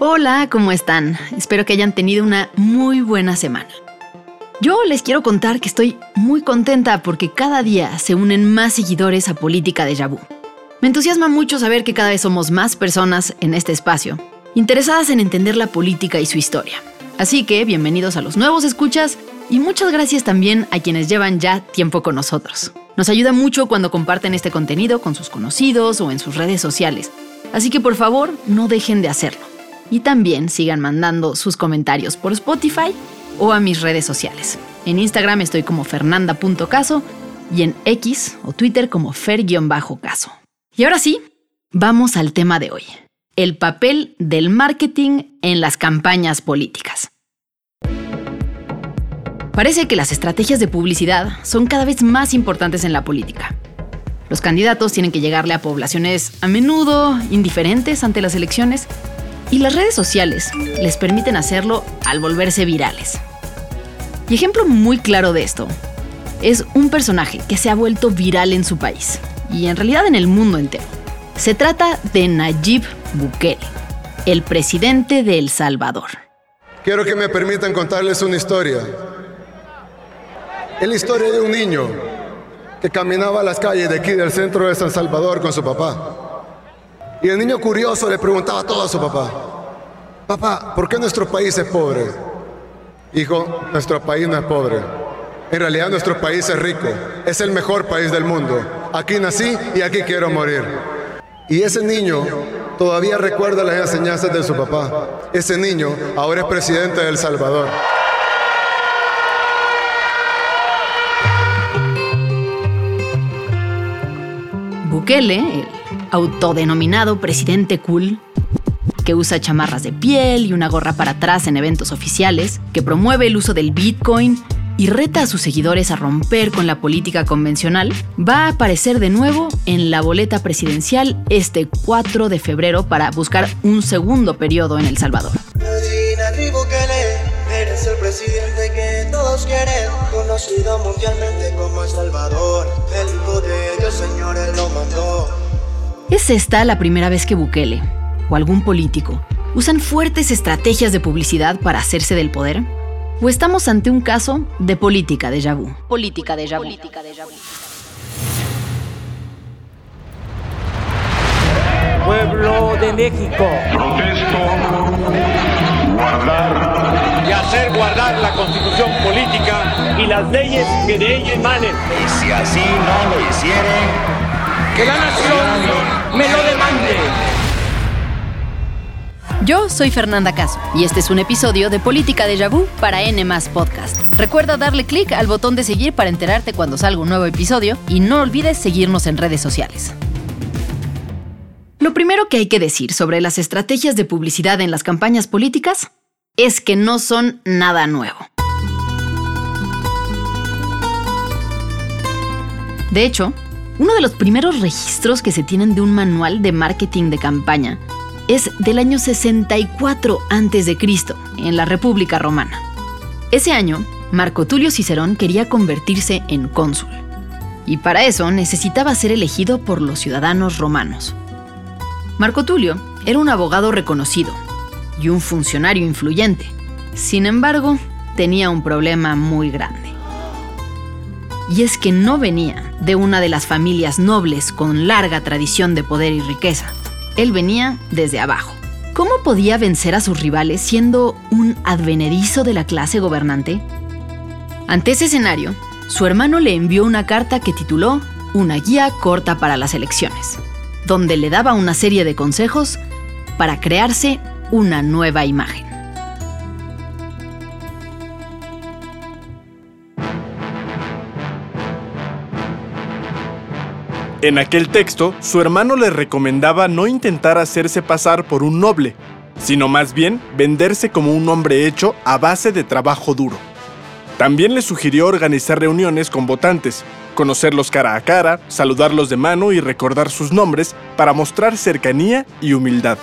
Hola, ¿cómo están? Espero que hayan tenido una muy buena semana. Yo les quiero contar que estoy muy contenta porque cada día se unen más seguidores a Política de Yabú. Me entusiasma mucho saber que cada vez somos más personas en este espacio, interesadas en entender la política y su historia. Así que bienvenidos a los nuevos escuchas y muchas gracias también a quienes llevan ya tiempo con nosotros. Nos ayuda mucho cuando comparten este contenido con sus conocidos o en sus redes sociales. Así que por favor, no dejen de hacerlo. Y también sigan mandando sus comentarios por Spotify o a mis redes sociales. En Instagram estoy como fernanda.caso y en X o Twitter como fer-caso. Y ahora sí, vamos al tema de hoy. El papel del marketing en las campañas políticas. Parece que las estrategias de publicidad son cada vez más importantes en la política. Los candidatos tienen que llegarle a poblaciones a menudo indiferentes ante las elecciones y las redes sociales les permiten hacerlo al volverse virales. Y ejemplo muy claro de esto es un personaje que se ha vuelto viral en su país y en realidad en el mundo entero. Se trata de Nayib Bukele, el presidente de El Salvador. Quiero que me permitan contarles una historia la historia de un niño que caminaba a las calles de aquí del centro de San Salvador con su papá. Y el niño curioso le preguntaba todo a su papá, papá, ¿por qué nuestro país es pobre? Hijo, nuestro país no es pobre. En realidad nuestro país es rico, es el mejor país del mundo. Aquí nací y aquí quiero morir. Y ese niño todavía recuerda las enseñanzas de su papá. Ese niño ahora es presidente de El Salvador. Bukele, el autodenominado presidente cool, que usa chamarras de piel y una gorra para atrás en eventos oficiales, que promueve el uso del Bitcoin y reta a sus seguidores a romper con la política convencional, va a aparecer de nuevo en la boleta presidencial este 4 de febrero para buscar un segundo periodo en El Salvador. Conocido mundialmente como Salvador. El lo mandó. ¿Es esta la primera vez que Bukele o algún político usan fuertes estrategias de publicidad para hacerse del poder? ¿O estamos ante un caso de política de vu? Política de vu. Política de vu. Pueblo de México. Protesto guardar y hacer guardar la constitución política y las leyes que de ella emanen. Y si así no lo hicieren, que me lo demande. Yo soy Fernanda Caso y este es un episodio de Política de Yabú para N Podcast. Recuerda darle clic al botón de seguir para enterarte cuando salga un nuevo episodio y no olvides seguirnos en redes sociales. Lo primero que hay que decir sobre las estrategias de publicidad en las campañas políticas es que no son nada nuevo. De hecho, uno de los primeros registros que se tienen de un manual de marketing de campaña es del año 64 a.C., en la República Romana. Ese año, Marco Tulio Cicerón quería convertirse en cónsul, y para eso necesitaba ser elegido por los ciudadanos romanos. Marco Tulio era un abogado reconocido y un funcionario influyente. Sin embargo, tenía un problema muy grande. Y es que no venía de una de las familias nobles con larga tradición de poder y riqueza. Él venía desde abajo. ¿Cómo podía vencer a sus rivales siendo un advenedizo de la clase gobernante? Ante ese escenario, su hermano le envió una carta que tituló Una guía corta para las elecciones donde le daba una serie de consejos para crearse una nueva imagen. En aquel texto, su hermano le recomendaba no intentar hacerse pasar por un noble, sino más bien venderse como un hombre hecho a base de trabajo duro. También le sugirió organizar reuniones con votantes, conocerlos cara a cara, saludarlos de mano y recordar sus nombres para mostrar cercanía y humildad.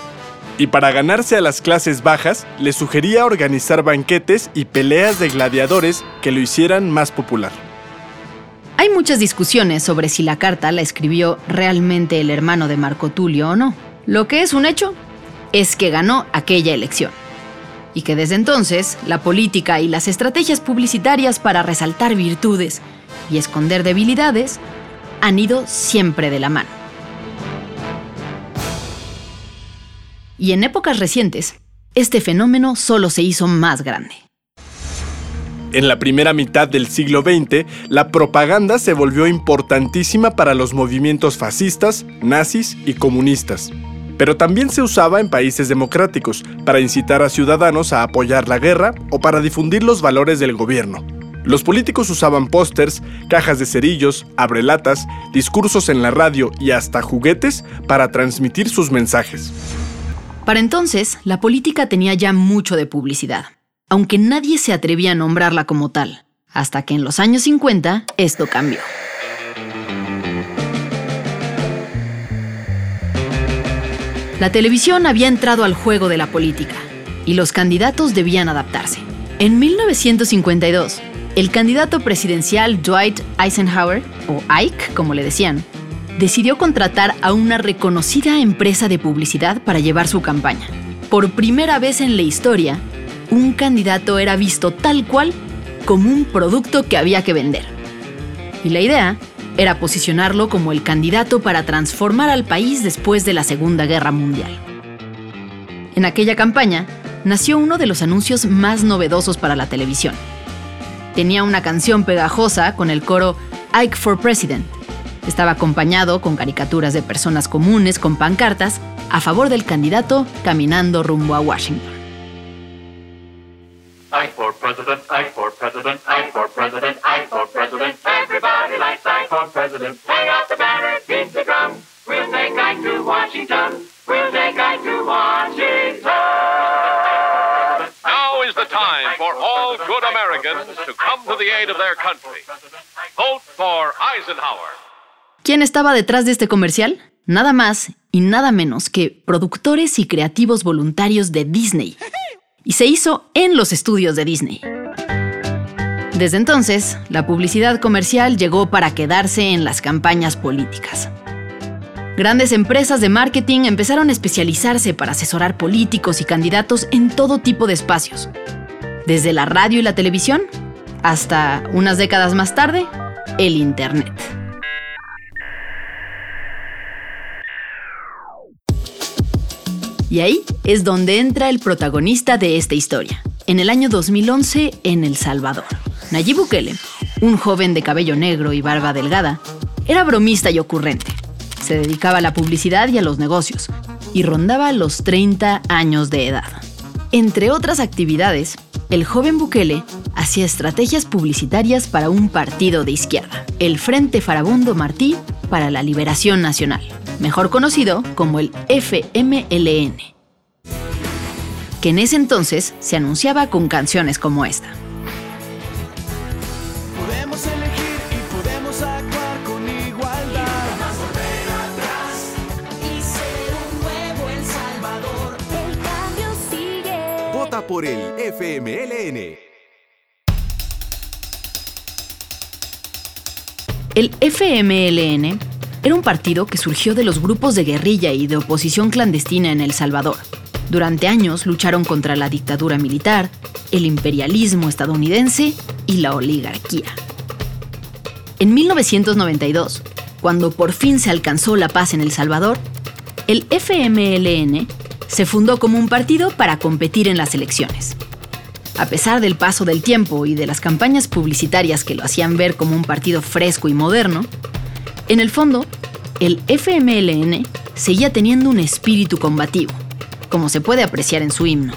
Y para ganarse a las clases bajas, le sugería organizar banquetes y peleas de gladiadores que lo hicieran más popular. Hay muchas discusiones sobre si la carta la escribió realmente el hermano de Marco Tulio o no. Lo que es un hecho es que ganó aquella elección. Y que desde entonces la política y las estrategias publicitarias para resaltar virtudes y esconder debilidades han ido siempre de la mano. Y en épocas recientes, este fenómeno solo se hizo más grande. En la primera mitad del siglo XX, la propaganda se volvió importantísima para los movimientos fascistas, nazis y comunistas. Pero también se usaba en países democráticos para incitar a ciudadanos a apoyar la guerra o para difundir los valores del gobierno. Los políticos usaban pósters, cajas de cerillos, abrelatas, discursos en la radio y hasta juguetes para transmitir sus mensajes. Para entonces, la política tenía ya mucho de publicidad, aunque nadie se atrevía a nombrarla como tal, hasta que en los años 50 esto cambió. La televisión había entrado al juego de la política y los candidatos debían adaptarse. En 1952, el candidato presidencial Dwight Eisenhower, o Ike como le decían, decidió contratar a una reconocida empresa de publicidad para llevar su campaña. Por primera vez en la historia, un candidato era visto tal cual como un producto que había que vender. Y la idea era posicionarlo como el candidato para transformar al país después de la Segunda Guerra Mundial. En aquella campaña nació uno de los anuncios más novedosos para la televisión. Tenía una canción pegajosa con el coro Ike for President, estaba acompañado con caricaturas de personas comunes con pancartas a favor del candidato caminando rumbo a Washington. I for president, I for president, I for president, I for president. Everybody likes I for president. Hang out the banner, beat the drum. We'll take I to Washington. We'll take I to Washington. Now is the time for all good Americans to come to the aid of their country. Vote for Eisenhower. ¿Quién estaba detrás de este comercial? Nada más y nada menos que productores y creativos voluntarios de Disney. Y se hizo en los estudios de Disney. Desde entonces, la publicidad comercial llegó para quedarse en las campañas políticas. Grandes empresas de marketing empezaron a especializarse para asesorar políticos y candidatos en todo tipo de espacios, desde la radio y la televisión hasta, unas décadas más tarde, el Internet. Y ahí es donde entra el protagonista de esta historia. En el año 2011, en El Salvador. Nayib Bukele, un joven de cabello negro y barba delgada, era bromista y ocurrente. Se dedicaba a la publicidad y a los negocios, y rondaba los 30 años de edad. Entre otras actividades, el joven Bukele hacía estrategias publicitarias para un partido de izquierda, el Frente Farabundo Martí para la Liberación Nacional, mejor conocido como el FMLN, que en ese entonces se anunciaba con canciones como esta. Podemos elegir y podemos actuar con igualdad. y ser un nuevo El Salvador. El cambio sigue. Vota por el FMLN. El FMLN era un partido que surgió de los grupos de guerrilla y de oposición clandestina en El Salvador. Durante años lucharon contra la dictadura militar, el imperialismo estadounidense y la oligarquía. En 1992, cuando por fin se alcanzó la paz en El Salvador, el FMLN se fundó como un partido para competir en las elecciones. A pesar del paso del tiempo y de las campañas publicitarias que lo hacían ver como un partido fresco y moderno, en el fondo, el FMLN seguía teniendo un espíritu combativo, como se puede apreciar en su himno.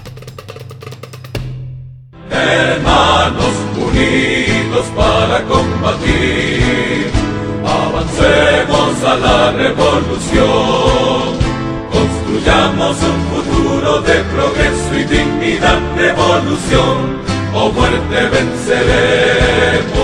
Hermanos unidos para combatir, avancemos a la revolución, construyamos un futuro de progreso y dignidad, revolución o muerte venceremos.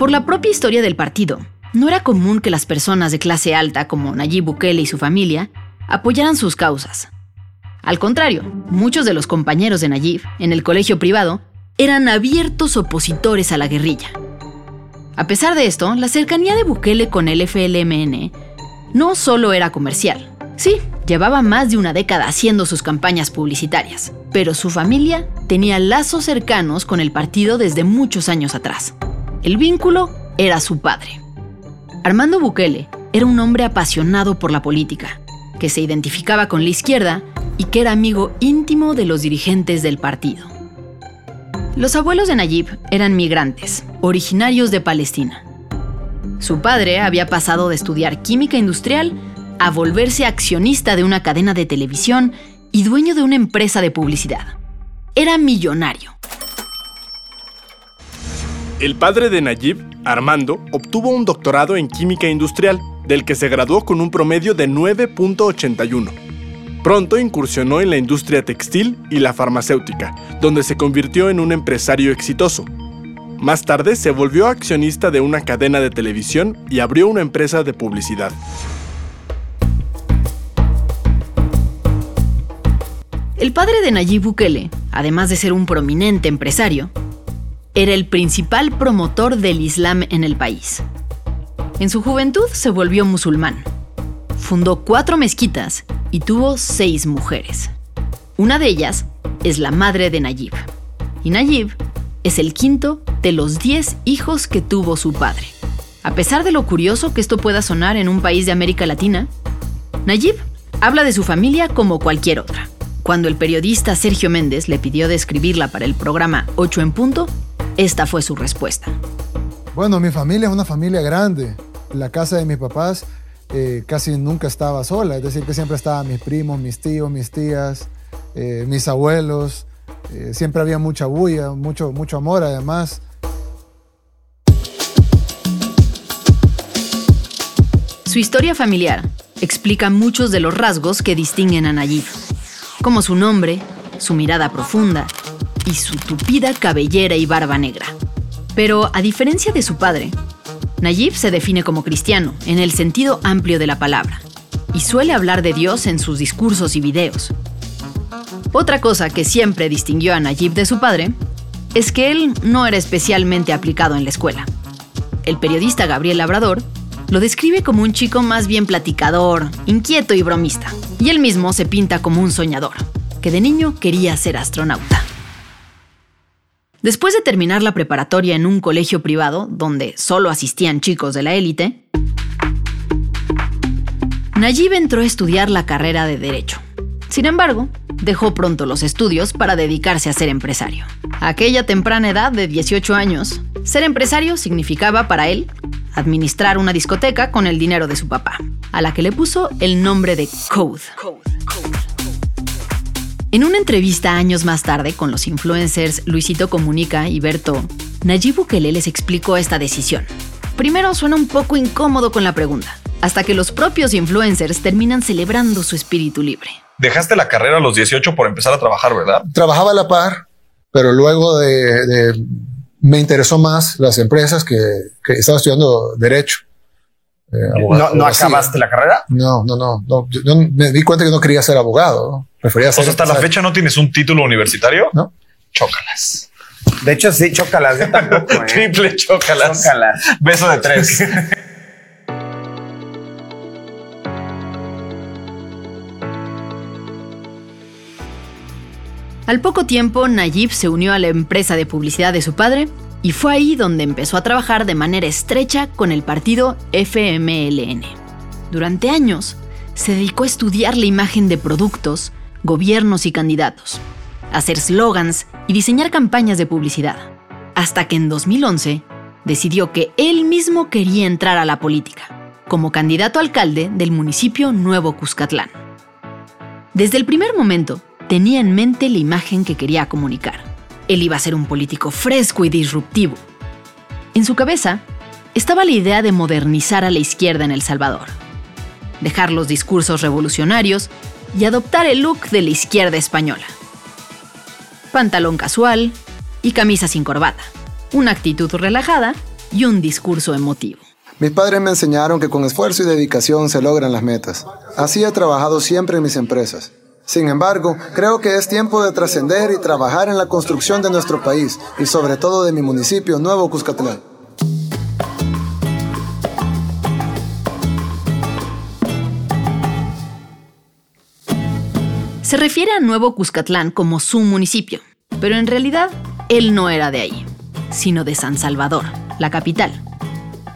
Por la propia historia del partido, no era común que las personas de clase alta como Nayib Bukele y su familia apoyaran sus causas. Al contrario, muchos de los compañeros de Nayib en el colegio privado eran abiertos opositores a la guerrilla. A pesar de esto, la cercanía de Bukele con el FLMN no solo era comercial. Sí, llevaba más de una década haciendo sus campañas publicitarias, pero su familia tenía lazos cercanos con el partido desde muchos años atrás. El vínculo era su padre. Armando Bukele era un hombre apasionado por la política, que se identificaba con la izquierda y que era amigo íntimo de los dirigentes del partido. Los abuelos de Nayib eran migrantes, originarios de Palestina. Su padre había pasado de estudiar química industrial a volverse accionista de una cadena de televisión y dueño de una empresa de publicidad. Era millonario. El padre de Nayib, Armando, obtuvo un doctorado en química industrial, del que se graduó con un promedio de 9.81. Pronto incursionó en la industria textil y la farmacéutica, donde se convirtió en un empresario exitoso. Más tarde se volvió accionista de una cadena de televisión y abrió una empresa de publicidad. El padre de Nayib Bukele, además de ser un prominente empresario, era el principal promotor del Islam en el país. En su juventud se volvió musulmán. Fundó cuatro mezquitas y tuvo seis mujeres. Una de ellas es la madre de Nayib. Y Nayib es el quinto de los diez hijos que tuvo su padre. A pesar de lo curioso que esto pueda sonar en un país de América Latina, Nayib habla de su familia como cualquier otra. Cuando el periodista Sergio Méndez le pidió describirla para el programa 8 en punto, esta fue su respuesta. Bueno, mi familia es una familia grande. La casa de mis papás eh, casi nunca estaba sola, es decir, que siempre estaban mis primos, mis tíos, mis tías, eh, mis abuelos. Eh, siempre había mucha bulla, mucho, mucho amor además. Su historia familiar explica muchos de los rasgos que distinguen a Nayib, como su nombre, su mirada profunda y su tupida cabellera y barba negra. Pero a diferencia de su padre, Nayib se define como cristiano en el sentido amplio de la palabra y suele hablar de Dios en sus discursos y videos. Otra cosa que siempre distinguió a Nayib de su padre es que él no era especialmente aplicado en la escuela. El periodista Gabriel Labrador lo describe como un chico más bien platicador, inquieto y bromista, y él mismo se pinta como un soñador, que de niño quería ser astronauta. Después de terminar la preparatoria en un colegio privado, donde solo asistían chicos de la élite, Nayib entró a estudiar la carrera de Derecho. Sin embargo, dejó pronto los estudios para dedicarse a ser empresario. A aquella temprana edad de 18 años, ser empresario significaba para él administrar una discoteca con el dinero de su papá, a la que le puso el nombre de Code. En una entrevista años más tarde con los influencers Luisito Comunica y Berto, Nayib Bukele les explicó esta decisión. Primero suena un poco incómodo con la pregunta, hasta que los propios influencers terminan celebrando su espíritu libre. Dejaste la carrera a los 18 por empezar a trabajar, ¿verdad? Trabajaba a la par, pero luego de, de- me interesó más las empresas que, que estaba estudiando derecho. Eh, ¿No, no acabaste la carrera? No, no, no, no. Yo, yo me di cuenta que no quería ser abogado. ¿no? Prefería O ser. sea, hasta la fecha no tienes un título universitario. No. Chócalas. De hecho, sí, chócalas. Yo tampoco. ¿eh? Triple chócalas. Chócalas. Beso de tres. Al poco tiempo, Nayib se unió a la empresa de publicidad de su padre y fue ahí donde empezó a trabajar de manera estrecha con el partido FMLN. Durante años, se dedicó a estudiar la imagen de productos, gobiernos y candidatos, hacer slogans y diseñar campañas de publicidad, hasta que en 2011 decidió que él mismo quería entrar a la política, como candidato alcalde del municipio Nuevo Cuscatlán. Desde el primer momento, tenía en mente la imagen que quería comunicar. Él iba a ser un político fresco y disruptivo. En su cabeza estaba la idea de modernizar a la izquierda en El Salvador, dejar los discursos revolucionarios y adoptar el look de la izquierda española. Pantalón casual y camisa sin corbata, una actitud relajada y un discurso emotivo. Mis padres me enseñaron que con esfuerzo y dedicación se logran las metas. Así he trabajado siempre en mis empresas. Sin embargo, creo que es tiempo de trascender y trabajar en la construcción de nuestro país y sobre todo de mi municipio Nuevo Cuscatlán. Se refiere a Nuevo Cuscatlán como su municipio, pero en realidad él no era de ahí, sino de San Salvador, la capital.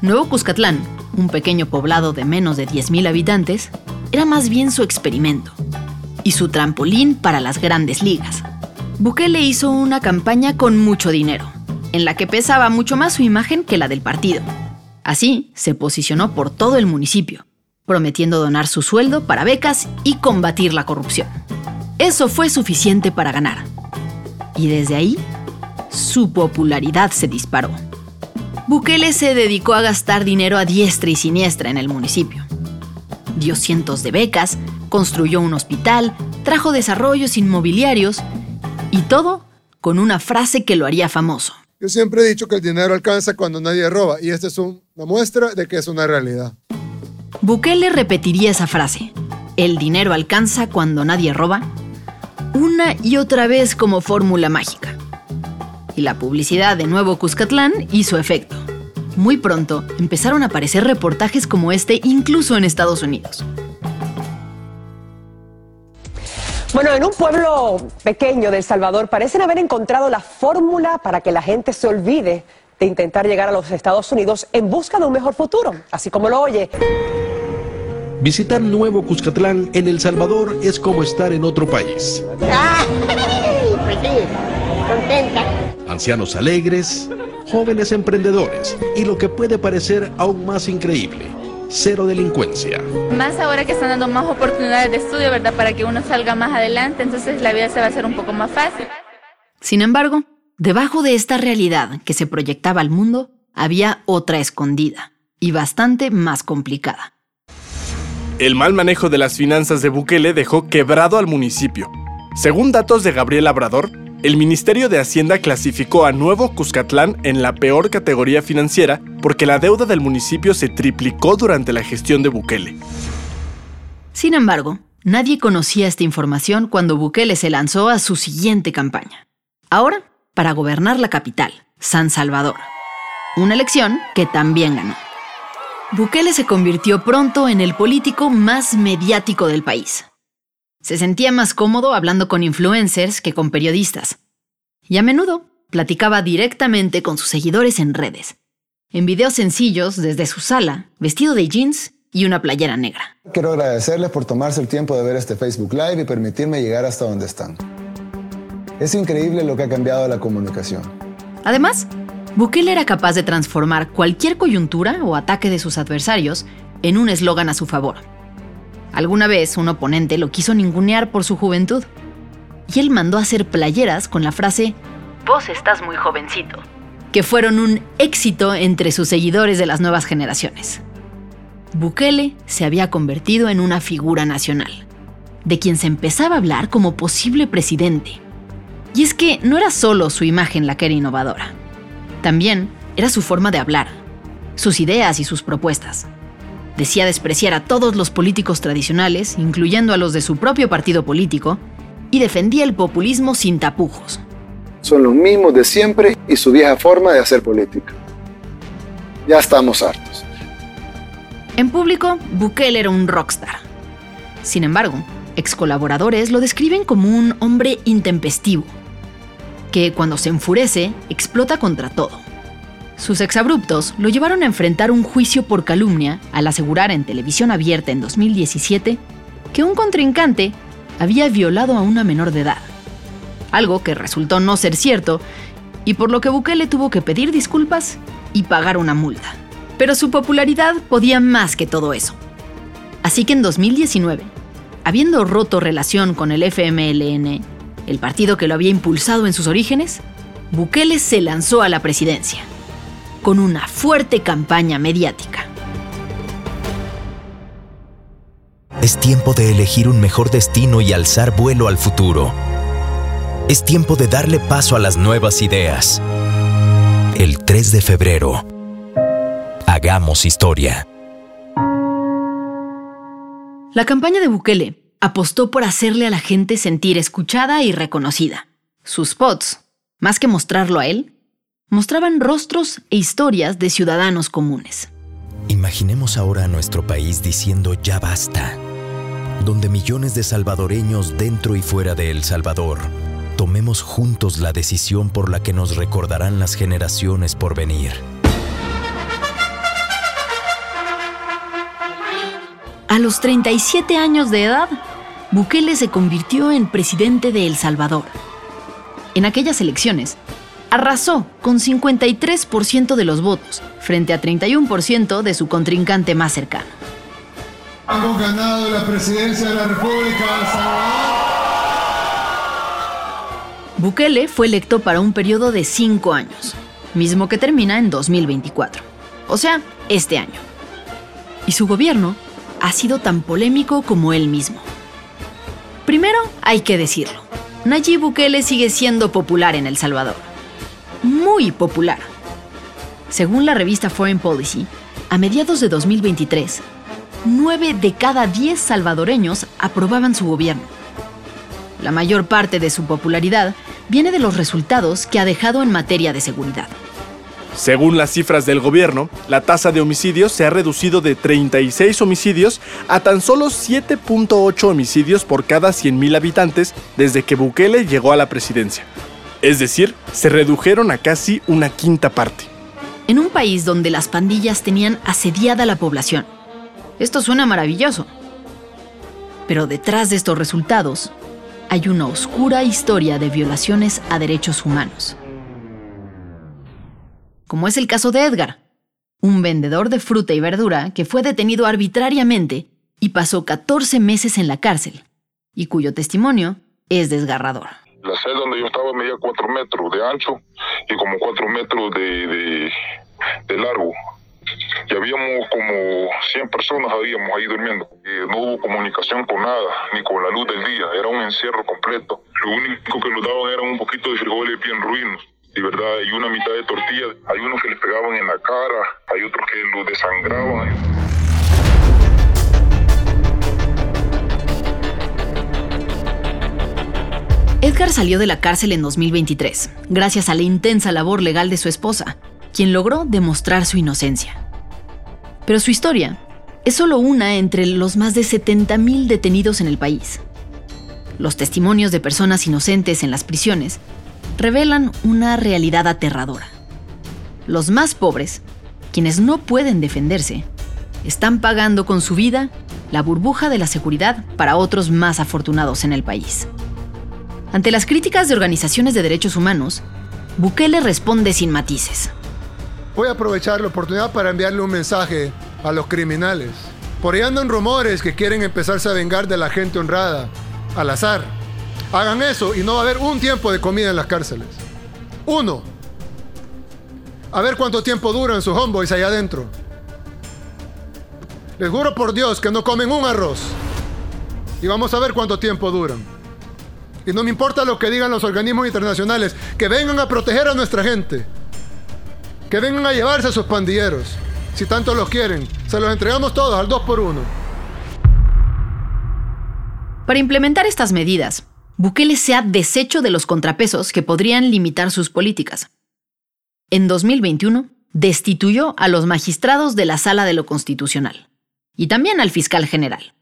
Nuevo Cuscatlán, un pequeño poblado de menos de 10.000 habitantes, era más bien su experimento y su trampolín para las grandes ligas. Bukele hizo una campaña con mucho dinero, en la que pesaba mucho más su imagen que la del partido. Así, se posicionó por todo el municipio, prometiendo donar su sueldo para becas y combatir la corrupción. Eso fue suficiente para ganar. Y desde ahí, su popularidad se disparó. Bukele se dedicó a gastar dinero a diestra y siniestra en el municipio. Dio cientos de becas, construyó un hospital, trajo desarrollos inmobiliarios y todo con una frase que lo haría famoso. Yo siempre he dicho que el dinero alcanza cuando nadie roba y esta es un- una muestra de que es una realidad. Bukele repetiría esa frase, el dinero alcanza cuando nadie roba, una y otra vez como fórmula mágica. Y la publicidad de Nuevo Cuscatlán hizo efecto. Muy pronto empezaron a aparecer reportajes como este incluso en Estados Unidos. Bueno, en un pueblo pequeño de El Salvador parecen haber encontrado la fórmula para que la gente se olvide de intentar llegar a los Estados Unidos en busca de un mejor futuro, así como lo oye. Visitar Nuevo Cuscatlán en El Salvador es como estar en otro país. Pues sí, contenta. Ancianos alegres, jóvenes emprendedores y lo que puede parecer aún más increíble, cero delincuencia. Más ahora que están dando más oportunidades de estudio, ¿verdad? Para que uno salga más adelante, entonces la vida se va a hacer un poco más fácil. Sin embargo, debajo de esta realidad que se proyectaba al mundo, había otra escondida y bastante más complicada. El mal manejo de las finanzas de Bukele dejó quebrado al municipio. Según datos de Gabriel Labrador, el Ministerio de Hacienda clasificó a Nuevo Cuscatlán en la peor categoría financiera porque la deuda del municipio se triplicó durante la gestión de Bukele. Sin embargo, nadie conocía esta información cuando Bukele se lanzó a su siguiente campaña. Ahora, para gobernar la capital, San Salvador. Una elección que también ganó. Bukele se convirtió pronto en el político más mediático del país. Se sentía más cómodo hablando con influencers que con periodistas. Y a menudo platicaba directamente con sus seguidores en redes, en videos sencillos desde su sala, vestido de jeans y una playera negra. Quiero agradecerles por tomarse el tiempo de ver este Facebook Live y permitirme llegar hasta donde están. Es increíble lo que ha cambiado la comunicación. Además, Bukele era capaz de transformar cualquier coyuntura o ataque de sus adversarios en un eslogan a su favor. Alguna vez un oponente lo quiso ningunear por su juventud, y él mandó a hacer playeras con la frase Vos estás muy jovencito, que fueron un éxito entre sus seguidores de las nuevas generaciones. Bukele se había convertido en una figura nacional, de quien se empezaba a hablar como posible presidente. Y es que no era solo su imagen la que era innovadora, también era su forma de hablar, sus ideas y sus propuestas. Decía despreciar a todos los políticos tradicionales, incluyendo a los de su propio partido político, y defendía el populismo sin tapujos. Son los mismos de siempre y su vieja forma de hacer política. Ya estamos hartos. En público, Bukele era un rockstar. Sin embargo, ex colaboradores lo describen como un hombre intempestivo, que cuando se enfurece explota contra todo. Sus exabruptos lo llevaron a enfrentar un juicio por calumnia al asegurar en televisión abierta en 2017 que un contrincante había violado a una menor de edad, algo que resultó no ser cierto y por lo que Bukele tuvo que pedir disculpas y pagar una multa. Pero su popularidad podía más que todo eso. Así que en 2019, habiendo roto relación con el FMLN, el partido que lo había impulsado en sus orígenes, Bukele se lanzó a la presidencia, con una fuerte campaña mediática. Es tiempo de elegir un mejor destino y alzar vuelo al futuro. Es tiempo de darle paso a las nuevas ideas. El 3 de febrero. Hagamos historia. La campaña de Bukele apostó por hacerle a la gente sentir escuchada y reconocida. Sus spots, más que mostrarlo a él, mostraban rostros e historias de ciudadanos comunes. Imaginemos ahora a nuestro país diciendo ya basta. donde millones de salvadoreños dentro y fuera de El Salvador tomemos juntos la decisión por la que nos recordarán las generaciones por venir. A los 37 años de edad, Bukele se convirtió en presidente de El Salvador. En aquellas elecciones, arrasó con 53% de los votos, frente a 31% de su contrincante más cercano. Hemos ganado la presidencia de la República de El Salvador. Bukele fue electo para un periodo de cinco años, mismo que termina en 2024, o sea, este año. Y su gobierno ha sido tan polémico como él mismo. Primero, hay que decirlo, Nayib Bukele sigue siendo popular en El Salvador. Muy popular. Según la revista Foreign Policy, a mediados de 2023, 9 de cada 10 salvadoreños aprobaban su gobierno. La mayor parte de su popularidad viene de los resultados que ha dejado en materia de seguridad. Según las cifras del gobierno, la tasa de homicidios se ha reducido de 36 homicidios a tan solo 7.8 homicidios por cada 100.000 habitantes desde que Bukele llegó a la presidencia. Es decir, se redujeron a casi una quinta parte. En un país donde las pandillas tenían asediada la población. Esto suena maravilloso. Pero detrás de estos resultados hay una oscura historia de violaciones a derechos humanos. Como es el caso de Edgar, un vendedor de fruta y verdura que fue detenido arbitrariamente y pasó 14 meses en la cárcel, y cuyo testimonio es desgarrador. La celda donde yo estaba medía 4 metros de ancho y como 4 metros de, de, de largo. Y habíamos como 100 personas habíamos ahí durmiendo. Y no hubo comunicación con nada, ni con la luz del día. Era un encierro completo. Lo único que nos daban era un poquito de frijoles bien ruinos. Y verdad, y una mitad de tortilla. Hay unos que les pegaban en la cara, hay otros que los desangraban. Edgar salió de la cárcel en 2023, gracias a la intensa labor legal de su esposa, quien logró demostrar su inocencia. Pero su historia es solo una entre los más de 70.000 detenidos en el país. Los testimonios de personas inocentes en las prisiones revelan una realidad aterradora. Los más pobres, quienes no pueden defenderse, están pagando con su vida la burbuja de la seguridad para otros más afortunados en el país. Ante las críticas de organizaciones de derechos humanos, Bukele responde sin matices. Voy a aprovechar la oportunidad para enviarle un mensaje a los criminales. Por ahí andan rumores que quieren empezarse a vengar de la gente honrada, al azar. Hagan eso y no va a haber un tiempo de comida en las cárceles. Uno. A ver cuánto tiempo duran sus homeboys allá adentro. Les juro por Dios que no comen un arroz. Y vamos a ver cuánto tiempo duran. Y no me importa lo que digan los organismos internacionales, que vengan a proteger a nuestra gente. Que vengan a llevarse a sus pandilleros. Si tanto los quieren, se los entregamos todos al 2 por 1 Para implementar estas medidas, Bukele se ha deshecho de los contrapesos que podrían limitar sus políticas. En 2021, destituyó a los magistrados de la Sala de lo Constitucional y también al fiscal general.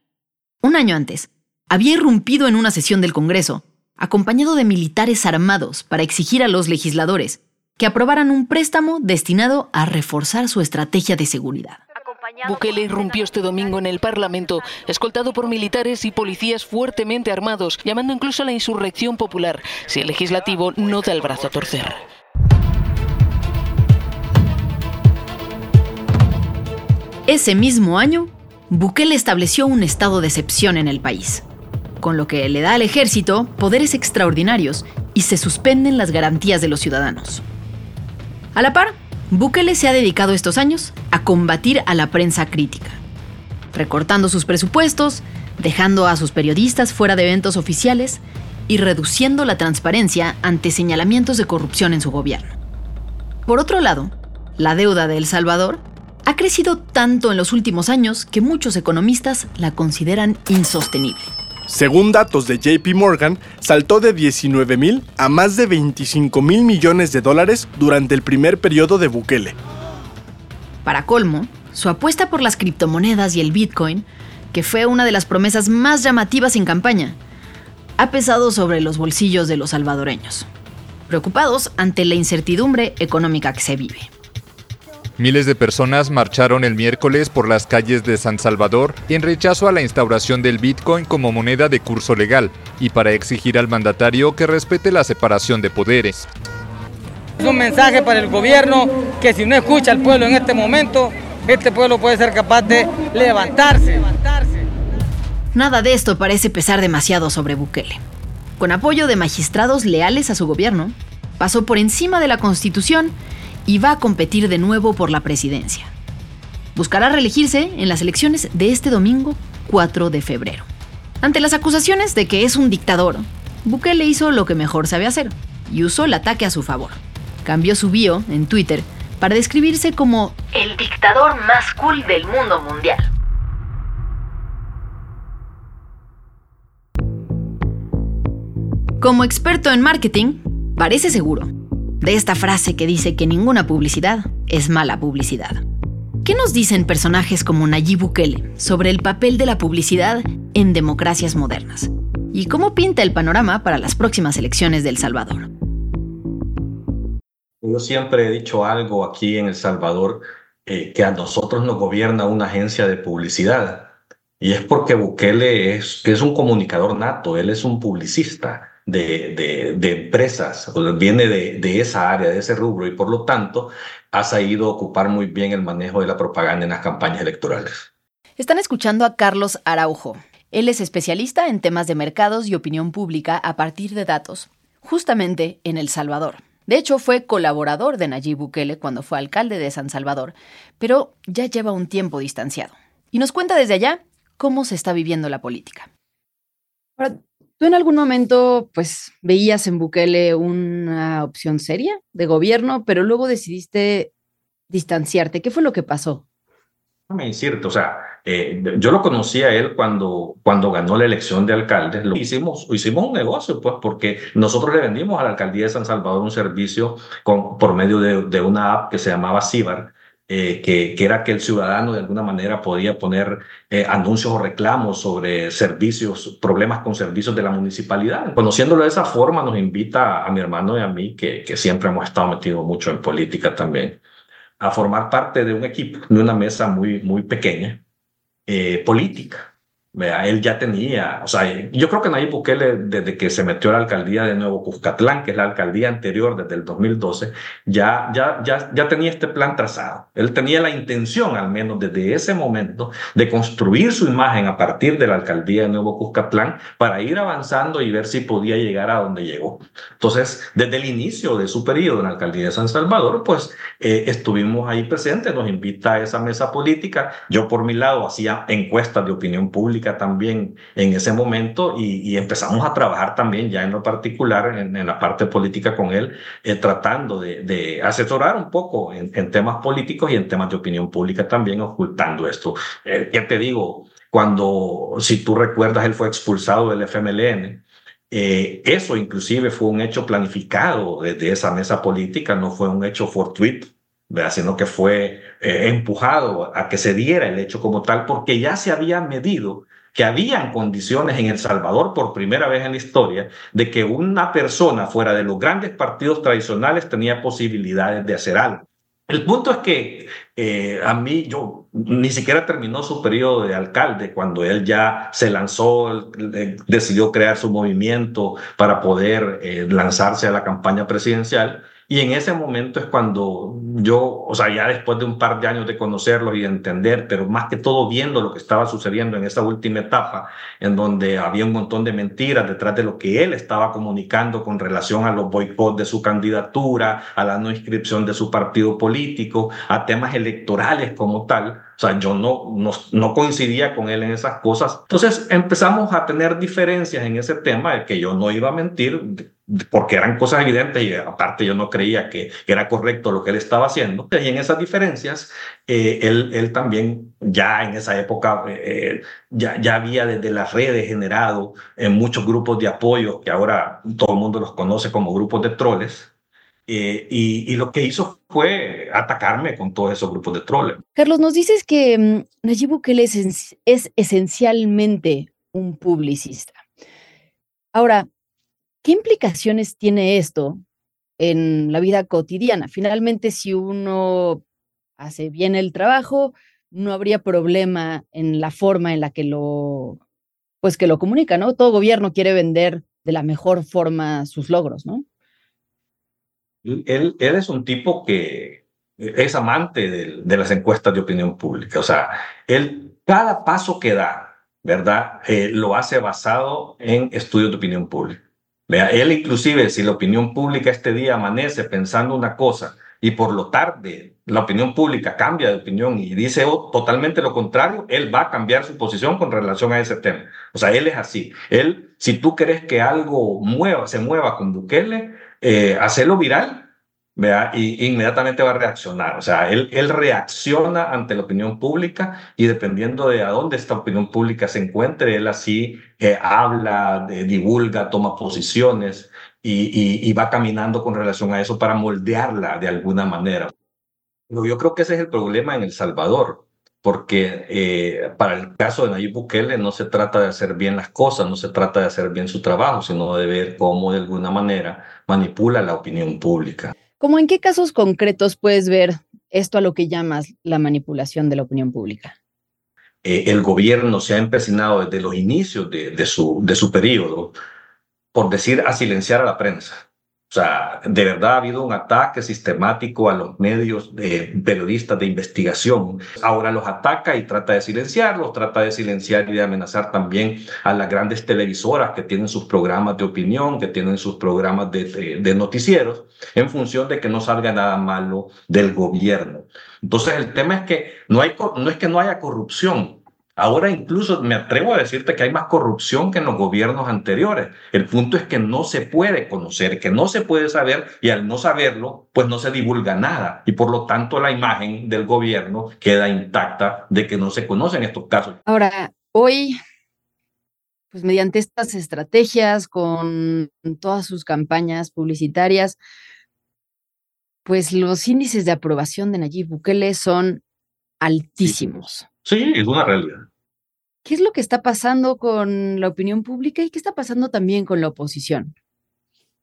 Un año antes, había irrumpido en una sesión del Congreso, acompañado de militares armados para exigir a los legisladores que aprobaran un préstamo destinado a reforzar su estrategia de seguridad. Bukele irrumpió este domingo en el Parlamento, escoltado por militares y policías fuertemente armados, llamando incluso a la insurrección popular si el legislativo no da el brazo a torcer. Ese mismo año, Bukele estableció un estado de excepción en el país, con lo que le da al ejército poderes extraordinarios y se suspenden las garantías de los ciudadanos. A la par, Bukele se ha dedicado estos años a combatir a la prensa crítica, recortando sus presupuestos, dejando a sus periodistas fuera de eventos oficiales y reduciendo la transparencia ante señalamientos de corrupción en su gobierno. Por otro lado, la deuda de El Salvador ha crecido tanto en los últimos años que muchos economistas la consideran insostenible. Según datos de JP Morgan, saltó de 19 mil a más de 25 mil millones de dólares durante el primer periodo de Bukele. Para colmo, su apuesta por las criptomonedas y el Bitcoin que fue una de las promesas más llamativas en campaña, ha pesado sobre los bolsillos de los salvadoreños, preocupados ante la incertidumbre económica que se vive. Miles de personas marcharon el miércoles por las calles de San Salvador en rechazo a la instauración del Bitcoin como moneda de curso legal y para exigir al mandatario que respete la separación de poderes. Es un mensaje para el gobierno que si no escucha al pueblo en este momento, este pueblo puede ser capaz de levantarse. Nada de esto parece pesar demasiado sobre Bukele. Con apoyo de magistrados leales a su gobierno, pasó por encima de la Constitución y va a competir de nuevo por la presidencia. Buscará reelegirse en las elecciones de este domingo 4 de febrero. Ante las acusaciones de que es un dictador, Bukele hizo lo que mejor sabe hacer y usó el ataque a su favor. Cambió su bio en Twitter para describirse como el dictador más cool del mundo mundial. Como experto en marketing, parece seguro de esta frase que dice que ninguna publicidad es mala publicidad. ¿Qué nos dicen personajes como Nayib Bukele sobre el papel de la publicidad en democracias modernas? ¿Y cómo pinta el panorama para las próximas elecciones de El Salvador? Yo siempre he dicho algo aquí en El Salvador, eh, que a nosotros nos gobierna una agencia de publicidad. Y es porque Bukele es, es un comunicador nato, él es un publicista de, de, de empresas, viene de, de, esa área, de ese rubro, y por lo tanto ha sabido ocupar muy bien el manejo de la propaganda en las campañas electorales. Están escuchando a Carlos Araujo. Él es especialista en temas de mercados y opinión pública a partir de datos, justamente en El Salvador. De hecho, fue colaborador de Nayib Bukele cuando fue alcalde de San Salvador, pero ya lleva un tiempo distanciado. Y nos cuenta desde allá cómo se está viviendo la política. Ahora, ¿Tú en algún momento, pues, veías en Bukele una opción seria de gobierno, pero luego decidiste distanciarte? ¿Qué fue lo que pasó? Me es cierto, o sea, eh, yo lo conocí a él cuando, cuando ganó la elección de alcalde. Lo hicimos, hicimos un negocio, pues, porque nosotros le vendimos a la alcaldía de San Salvador un servicio con, por medio de, de una app que se llamaba Cibar, eh, que, que, era que el ciudadano de alguna manera podía poner eh, anuncios o reclamos sobre servicios, problemas con servicios de la municipalidad. Conociéndolo de esa forma nos invita a mi hermano y a mí, que, que siempre hemos estado metidos mucho en política también, a formar parte de un equipo, de una mesa muy, muy pequeña, eh, política Vea, él ya tenía, o sea, yo creo que Nayib Bukele, desde que se metió a la alcaldía de Nuevo Cuscatlán, que es la alcaldía anterior desde el 2012, ya, ya, ya, ya tenía este plan trazado. Él tenía la intención, al menos desde ese momento, de construir su imagen a partir de la alcaldía de Nuevo Cuscatlán para ir avanzando y ver si podía llegar a donde llegó. Entonces, desde el inicio de su periodo en la alcaldía de San Salvador, pues eh, estuvimos ahí presentes, nos invita a esa mesa política. Yo, por mi lado, hacía encuestas de opinión pública también en ese momento y, y, empezamos a trabajar también ya en lo particular en, en la parte política con él, eh, tratando de, de, asesorar un poco en, en, temas políticos y en temas de opinión pública también, ocultando esto. Eh, te digo, cuando, si tú recuerdas, él fue expulsado del FMLN. Eh, eso inclusive fue un hecho planificado desde esa mesa política, no fue un hecho fortuito, sino que fue eh, empujado a que se diera el hecho como tal, porque ya se había medido que habían condiciones en El Salvador por primera vez en la historia de que una persona fuera de los grandes partidos tradicionales tenía posibilidades de hacer algo. El punto es que eh, a mí, yo ni siquiera terminó su periodo de alcalde cuando él ya se lanzó, eh, decidió crear su movimiento para poder eh, lanzarse a la campaña presidencial. Y en ese momento es cuando yo, o sea, ya después de un par de años de conocerlo y de entender, pero más que todo viendo lo que estaba sucediendo en esa última etapa, en donde había un montón de mentiras detrás de lo que él estaba comunicando con relación a los boicots de su candidatura, a la no inscripción de su partido político, a temas electorales como tal. O sea, yo no, no, no coincidía con él en esas cosas. Entonces empezamos a tener diferencias en ese tema de que yo no iba a mentir porque eran cosas evidentes y aparte yo no creía que, era correcto lo que él estaba haciendo. Y en esas diferencias, eh, él, él, también ya en esa época eh, ya, ya había desde las redes generado en muchos grupos de apoyo que ahora todo el mundo los conoce como grupos de troles. eh, y, y, lo que hizo fue atacarme con todos esos grupos de troles. Carlos, nos dices que um, Nayib Bukele es, es esencialmente un publicista. Ahora, ¿qué implicaciones tiene esto en la vida cotidiana? Finalmente, si uno hace bien el trabajo, no habría problema en la forma en la que lo, pues que lo comunica, ¿no? Todo gobierno quiere vender de la mejor forma sus logros, ¿no? Él, es un tipo que es amante de, de, las encuestas de opinión pública. O sea, él, cada paso que da, ¿verdad? Eh, lo hace basado en estudios de opinión pública. Vea, él inclusive, si la opinión pública este día amanece pensando una cosa y por lo tarde la opinión pública cambia de opinión y dice oh, totalmente lo contrario, él va a cambiar su posición con relación a ese tema. O sea, él es así. Él, si tú crees que algo mueva, se mueva con Bukele, eh, hacerlo viral, ¿vea? y inmediatamente va a reaccionar. O sea, él, él reacciona ante la opinión pública y dependiendo de a dónde esta opinión pública se encuentre, él así eh, habla, de, divulga, toma posiciones y, y, va caminando con relación a eso para moldearla de alguna manera. Yo creo que ese es el problema en El Salvador, porque eh, para el caso de Nayib Bukele no se trata de hacer bien las cosas, no se trata de hacer bien su trabajo, sino de ver cómo de alguna manera manipula la opinión pública. ¿Cómo en qué casos concretos puedes ver esto a lo que llamas la manipulación de la opinión pública? Eh, el gobierno se ha empecinado desde los inicios de, su, de su periodo por decir, a silenciar a la prensa. O sea, de verdad ha habido un ataque sistemático a los medios de periodistas de investigación. Ahora los ataca y trata de silenciarlos, trata de silenciar y de amenazar también a las grandes televisoras que tienen sus programas de opinión, que tienen sus programas de, de, noticieros, en función de que no salga nada malo del gobierno. Entonces el tema es que no, hay, no es que no haya corrupción, Ahora incluso me atrevo a decirte que hay más corrupción que en los gobiernos anteriores. El punto es que no se puede conocer, que no se puede saber y al no saberlo, pues no se divulga nada y por lo tanto la imagen del gobierno queda intacta de que no se conocen estos casos. Ahora, hoy, pues mediante estas estrategias, con todas sus campañas publicitarias, pues los índices de aprobación de Nayib Bukele son altísimos. Sí, es una realidad. ¿Qué es lo que está pasando con la opinión pública y qué está pasando también con la oposición?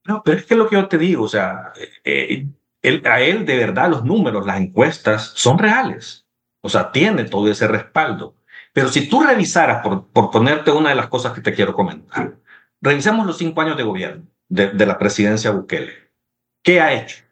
No, pero es que lo que yo te digo, o sea, eh, él, a él de verdad los números, las encuestas son reales. O sea, tiene todo ese respaldo. Pero si tú revisaras, por, por ponerte una de las cosas que te quiero comentar, revisemos los cinco años de gobierno de, de la presidencia Bukele. ¿Qué ha hecho?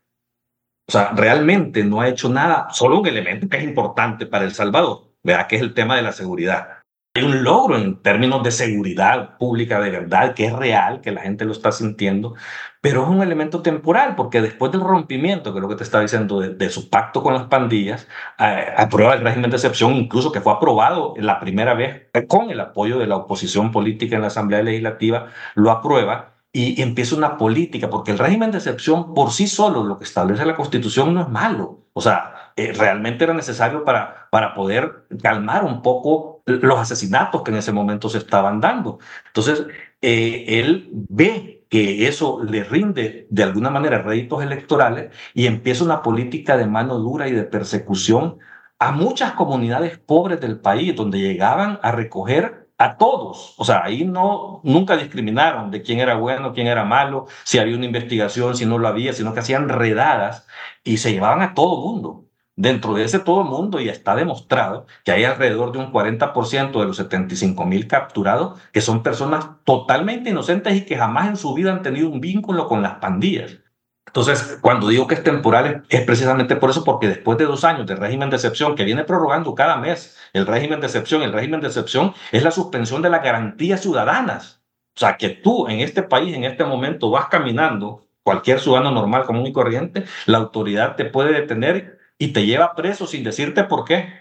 O sea, realmente no ha hecho nada, solo un elemento que es importante para El Salvador, ¿verdad? Que es el tema de la seguridad. Hay un logro en términos de seguridad pública de verdad, que es real, que la gente lo está sintiendo, pero es un elemento temporal, porque después del rompimiento, que es lo que te estaba diciendo, de, de su pacto con las pandillas, eh, aprueba el régimen de excepción, incluso que fue aprobado la primera vez con el apoyo de la oposición política en la Asamblea Legislativa, lo aprueba y empieza una política, porque el régimen de excepción por sí solo, lo que establece la Constitución, no es malo. O sea, eh, realmente era necesario para, para poder calmar un poco los asesinatos que en ese momento se estaban dando. Entonces, eh, él ve que eso le rinde de alguna manera réditos electorales y empieza una política de mano dura y de persecución a muchas comunidades pobres del país, donde llegaban a recoger a todos. O sea, ahí no, nunca discriminaron de quién era bueno, quién era malo, si había una investigación, si no lo había, sino que hacían redadas y se llevaban a todo mundo. Dentro de ese todo mundo, y está demostrado que hay alrededor de un 40% de los 75 mil capturados que son personas totalmente inocentes y que jamás en su vida han tenido un vínculo con las pandillas. Entonces, cuando digo que es temporal, es precisamente por eso, porque después de dos años de régimen de excepción, que viene prorrogando cada mes el régimen de excepción, el régimen de excepción es la suspensión de las garantías ciudadanas. O sea, que tú en este país, en este momento, vas caminando, cualquier ciudadano normal, común y corriente, la autoridad te puede detener y te lleva preso sin decirte por qué.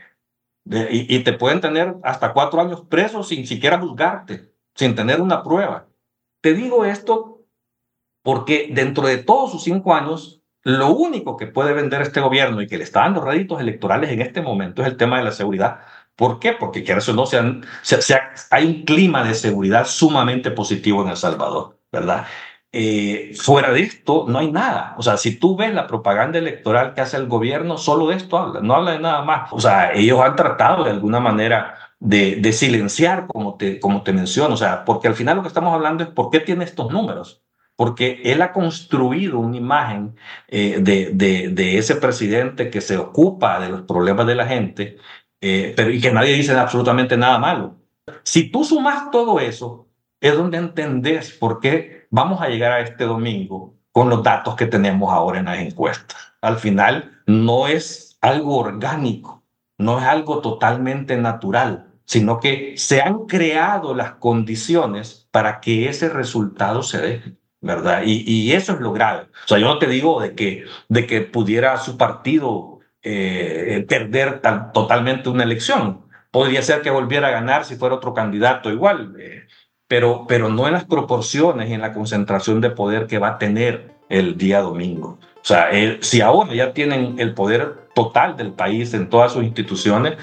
Y, te pueden tener hasta cuatro años preso sin siquiera juzgarte, sin tener una prueba. Te digo esto porque dentro de todos sus cinco años, lo único que puede vender este gobierno y que le está dando réditos electorales en este momento es el tema de la seguridad. ¿Por qué? Porque que eso no, se, se, hay un clima de seguridad sumamente positivo en El Salvador, ¿verdad? Eh, fuera de esto no hay nada. O sea, si tú ves la propaganda electoral que hace el gobierno, solo de esto habla, no habla de nada más. O sea, ellos han tratado de alguna manera de, de silenciar, como te, como te menciono, o sea, porque al final lo que estamos hablando es por qué tiene estos números porque él ha construido una imagen eh, de, de, de, ese presidente que se ocupa de los problemas de la gente, eh, pero y que nadie dice absolutamente nada malo. Si tú sumas todo eso, es donde entendés por qué vamos a llegar a este domingo con los datos que tenemos ahora en las encuestas. Al final, no es algo orgánico, no es algo totalmente natural, sino que se han creado las condiciones para que ese resultado se dé. ¿verdad? Y, y, eso es lo grave. O sea, yo no te digo de que, de que pudiera su partido eh, perder tan, totalmente una elección. Podría ser que volviera a ganar si fuera otro candidato igual, eh, pero, pero no en las proporciones y en la concentración de poder que va a tener el día domingo. O sea, si ahora ya tienen el poder total del país en todas sus instituciones,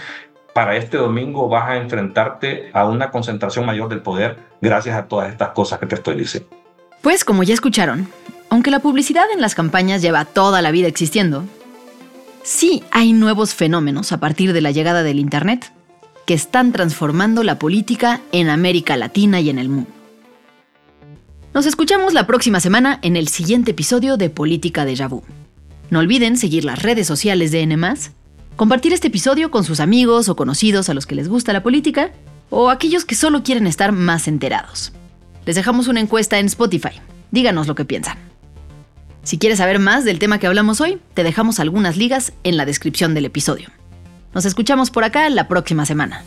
para este domingo vas a enfrentarte a una concentración mayor del poder gracias a todas estas cosas que te estoy diciendo. Pues como ya escucharon, aunque la publicidad en las campañas lleva toda la vida existiendo, sí hay nuevos fenómenos a partir de la llegada del Internet que están transformando la política en América Latina y en el mundo. Nos escuchamos la próxima semana en el siguiente episodio de Política de Vu. No olviden seguir las redes sociales de N+, compartir este episodio con sus amigos o conocidos a los que les gusta la política, o aquellos que solo quieren estar más enterados. Les dejamos una encuesta en Spotify. Díganos lo que piensan. Si quieres saber más del tema que hablamos hoy, te dejamos algunas ligas en la descripción del episodio. Nos escuchamos por acá la próxima semana.